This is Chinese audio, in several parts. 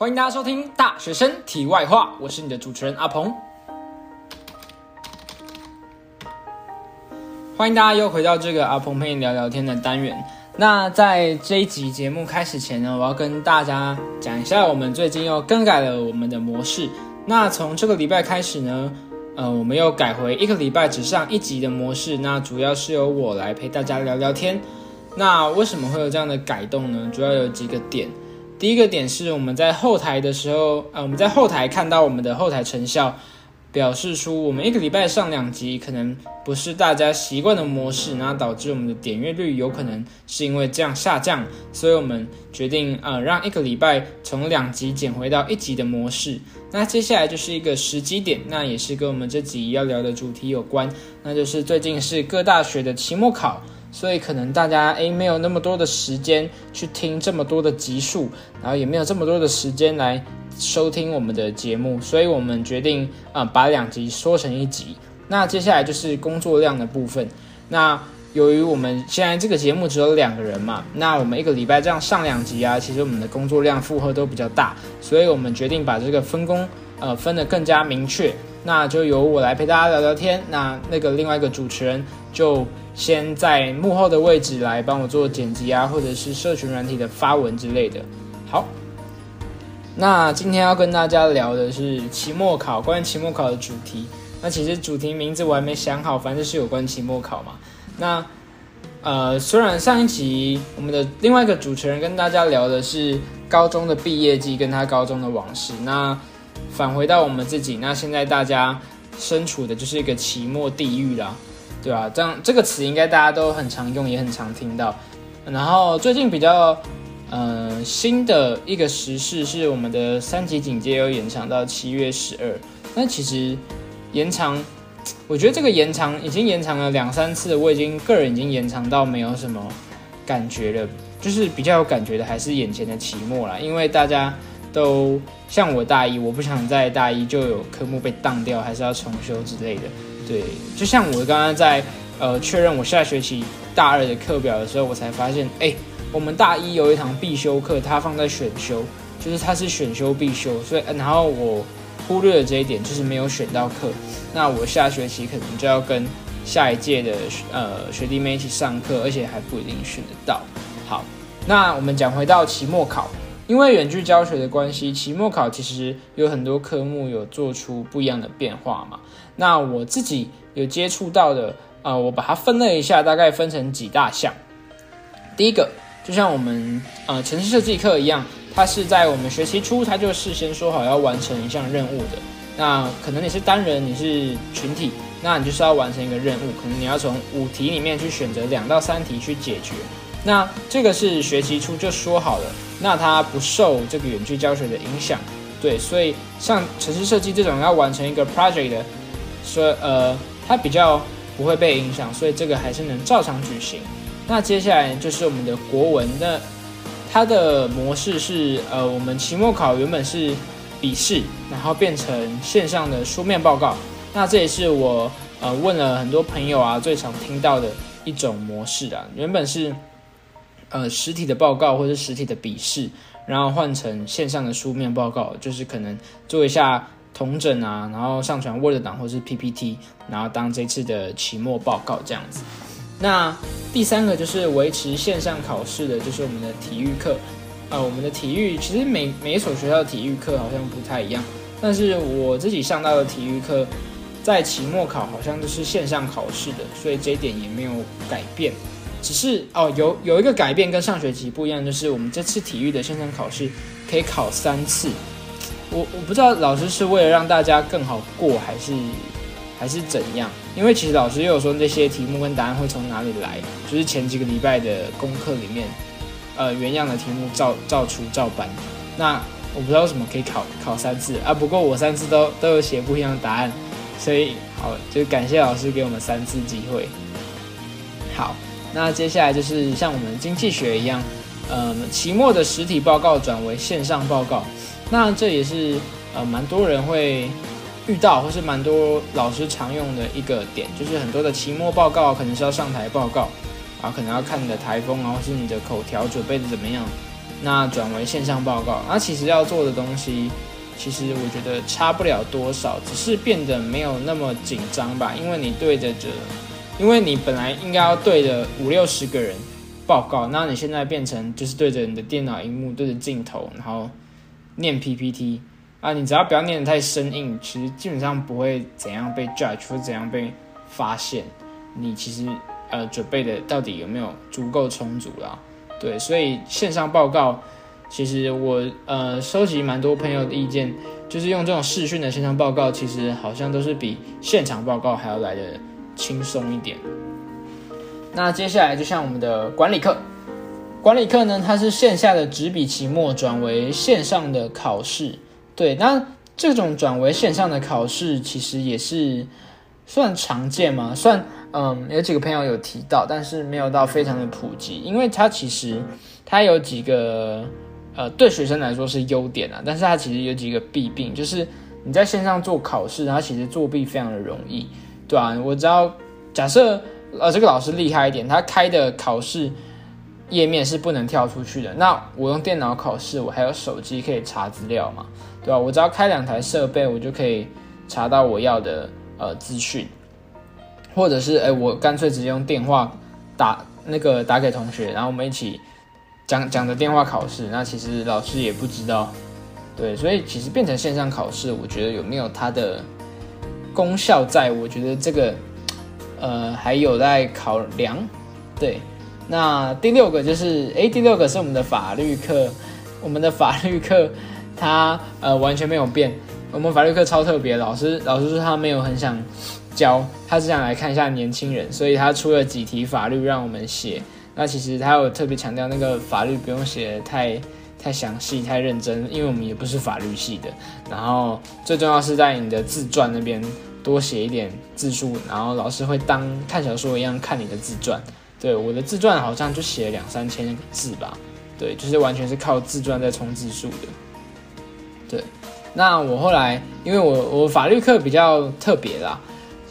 欢迎大家收听《大学生题外话》，我是你的主持人阿鹏。欢迎大家又回到这个阿鹏陪你聊聊天的单元。那在这一集节目开始前呢，我要跟大家讲一下，我们最近又更改了我们的模式。那从这个礼拜开始呢，呃，我们又改回一个礼拜只上一集的模式。那主要是由我来陪大家聊聊天。那为什么会有这样的改动呢？主要有几个点。第一个点是我们在后台的时候，呃，我们在后台看到我们的后台成效，表示出我们一个礼拜上两集可能不是大家习惯的模式，然后导致我们的点阅率有可能是因为这样下降，所以我们决定呃让一个礼拜从两集减回到一集的模式。那接下来就是一个时机点，那也是跟我们这集要聊的主题有关，那就是最近是各大学的期末考。所以可能大家诶没有那么多的时间去听这么多的集数，然后也没有这么多的时间来收听我们的节目，所以我们决定啊把两集缩成一集。那接下来就是工作量的部分。那由于我们现在这个节目只有两个人嘛，那我们一个礼拜这样上两集啊，其实我们的工作量负荷都比较大，所以我们决定把这个分工呃分得更加明确。那就由我来陪大家聊聊天，那那个另外一个主持人就。先在幕后的位置来帮我做剪辑啊，或者是社群软体的发文之类的。好，那今天要跟大家聊的是期末考，关于期末考的主题。那其实主题名字我还没想好，反正是有关期末考嘛。那呃，虽然上一集我们的另外一个主持人跟大家聊的是高中的毕业季跟他高中的往事，那返回到我们自己，那现在大家身处的就是一个期末地狱啦。对啊，这样这个词应该大家都很常用，也很常听到。然后最近比较，呃，新的一个时事是我们的三级警戒又延长到七月十二。那其实延长，我觉得这个延长已经延长了两三次，我已经个人已经延长到没有什么感觉了。就是比较有感觉的还是眼前的期末啦，因为大家都像我大一，我不想在大一就有科目被当掉，还是要重修之类的。对，就像我刚刚在呃确认我下学期大二的课表的时候，我才发现，哎，我们大一有一堂必修课，它放在选修，就是它是选修必修，所以然后我忽略了这一点，就是没有选到课。那我下学期可能就要跟下一届的呃学弟妹一起上课，而且还不一定选得到。好，那我们讲回到期末考，因为远距教学的关系，期末考其实有很多科目有做出不一样的变化嘛。那我自己有接触到的，呃，我把它分了一下，大概分成几大项。第一个，就像我们呃城市设计课一样，它是在我们学期初，它就事先说好要完成一项任务的。那可能你是单人，你是群体，那你就是要完成一个任务，可能你要从五题里面去选择两到三题去解决。那这个是学期初就说好了，那它不受这个远距教学的影响。对，所以像城市设计这种要完成一个 project 的。说呃，它比较不会被影响，所以这个还是能照常举行。那接下来就是我们的国文，那它的模式是呃，我们期末考原本是笔试，然后变成线上的书面报告。那这也是我呃问了很多朋友啊，最常听到的一种模式啊。原本是呃实体的报告或者实体的笔试，然后换成线上的书面报告，就是可能做一下。同整啊，然后上传 Word 档或是 PPT，然后当这次的期末报告这样子。那第三个就是维持线上考试的，就是我们的体育课。呃，我们的体育其实每每一所学校的体育课好像不太一样，但是我自己上到的体育课，在期末考好像都是线上考试的，所以这一点也没有改变。只是哦，有有一个改变跟上学期不一样，就是我们这次体育的线上考试可以考三次。我我不知道老师是为了让大家更好过，还是还是怎样？因为其实老师又有说那些题目跟答案会从哪里来，就是前几个礼拜的功课里面，呃，原样的题目照照出照搬。那我不知道为什么可以考考三次啊？不过我三次都都有写不一样的答案，所以好就感谢老师给我们三次机会。好，那接下来就是像我们经济学一样，呃，期末的实体报告转为线上报告。那这也是呃蛮多人会遇到，或是蛮多老师常用的一个点，就是很多的期末报告可能是要上台报告，啊，可能要看你的台风啊，或是你的口条准备的怎么样。那转为线上报告。那其实要做的东西，其实我觉得差不了多少，只是变得没有那么紧张吧。因为你对着着，因为你本来应该要对着五六十个人报告，那你现在变成就是对着你的电脑荧幕，对着镜头，然后念 PPT 啊，你只要不要念的太生硬，其实基本上不会怎样被 judge 或怎样被发现。你其实呃准备的到底有没有足够充足啦？对，所以线上报告，其实我呃收集蛮多朋友的意见，就是用这种视讯的线上报告，其实好像都是比现场报告还要来的轻松一点。那接下来就像我们的管理课，管理课呢，它是线下的纸笔期末转为线上的考试。对，那这种转为线上的考试，其实也是算常见吗？算。嗯，有几个朋友有提到，但是没有到非常的普及，因为它其实它有几个呃对学生来说是优点啊，但是它其实有几个弊病，就是你在线上做考试，它其实作弊非常的容易，对啊，我知道，假设呃这个老师厉害一点，他开的考试页面是不能跳出去的，那我用电脑考试，我还有手机可以查资料嘛，对吧？我只要开两台设备，我就可以查到我要的呃资讯。或者是哎，我干脆直接用电话打那个打给同学，然后我们一起讲讲的电话考试。那其实老师也不知道，对，所以其实变成线上考试，我觉得有没有它的功效在？我觉得这个呃还有待考量。对，那第六个就是哎，第六个是我们的法律课，我们的法律课它呃完全没有变。我们法律课超特别，老师老师说他没有很想。教他是想来看一下年轻人，所以他出了几题法律让我们写。那其实他有特别强调，那个法律不用写太太详细、太认真，因为我们也不是法律系的。然后最重要是在你的自传那边多写一点字数，然后老师会当看小说一样看你的自传。对，我的自传好像就写了两三千字吧。对，就是完全是靠自传在冲字数的。对，那我后来因为我我法律课比较特别啦。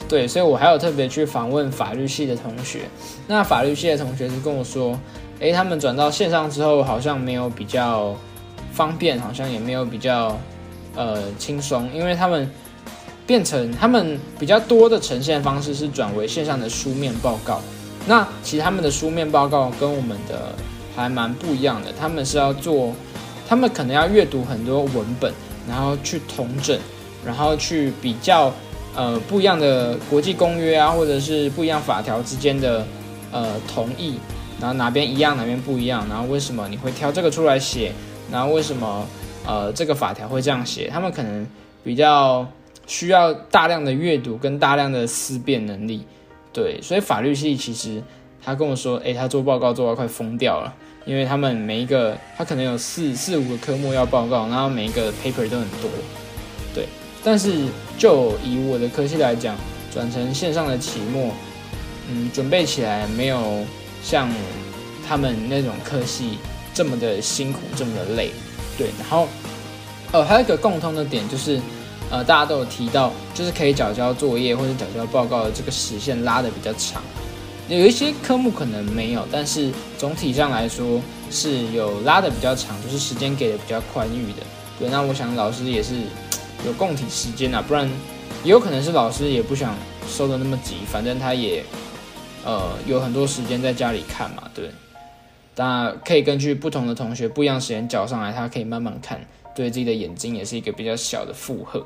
对，所以我还有特别去访问法律系的同学。那法律系的同学就跟我说，诶，他们转到线上之后，好像没有比较方便，好像也没有比较呃轻松，因为他们变成他们比较多的呈现方式是转为线上的书面报告。那其实他们的书面报告跟我们的还蛮不一样的，他们是要做，他们可能要阅读很多文本，然后去统整，然后去比较。呃，不一样的国际公约啊，或者是不一样法条之间的呃同意，然后哪边一样，哪边不一样，然后为什么你会挑这个出来写？然后为什么呃这个法条会这样写？他们可能比较需要大量的阅读跟大量的思辨能力，对，所以法律系其实他跟我说，诶，他做报告做到快疯掉了，因为他们每一个他可能有四四五个科目要报告，然后每一个 paper 都很多，但是就以我的科系来讲，转成线上的期末，嗯，准备起来没有像他们那种科系这么的辛苦，这么的累，对。然后，呃，还有一个共通的点就是，呃，大家都有提到，就是可以缴交作业或者缴交报告的这个时限拉的比较长。有一些科目可能没有，但是总体上来说是有拉的比较长，就是时间给的比较宽裕的。对，那我想老师也是。有供体时间啊，不然也有可能是老师也不想收的那么急，反正他也呃有很多时间在家里看嘛，对。那可以根据不同的同学不一样时间交上来，他可以慢慢看，对自己的眼睛也是一个比较小的负荷。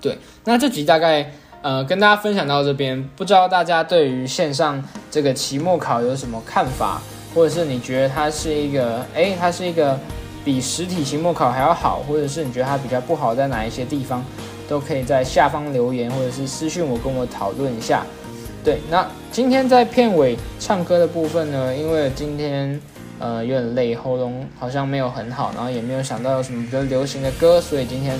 对，那这集大概呃跟大家分享到这边，不知道大家对于线上这个期末考有什么看法，或者是你觉得它是一个哎，它是一个。比实体期末考还要好，或者是你觉得它比较不好在哪一些地方，都可以在下方留言或者是私信我跟我讨论一下。对，那今天在片尾唱歌的部分呢，因为今天呃有点累，喉咙好像没有很好，然后也没有想到有什么比较流行的歌，所以今天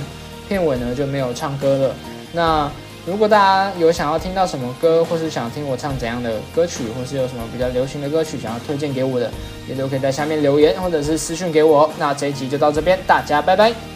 片尾呢就没有唱歌了。那如果大家有想要听到什么歌，或是想听我唱怎样的歌曲，或是有什么比较流行的歌曲想要推荐给我的，也都可以在下面留言，或者是私信给我。那这一集就到这边，大家拜拜。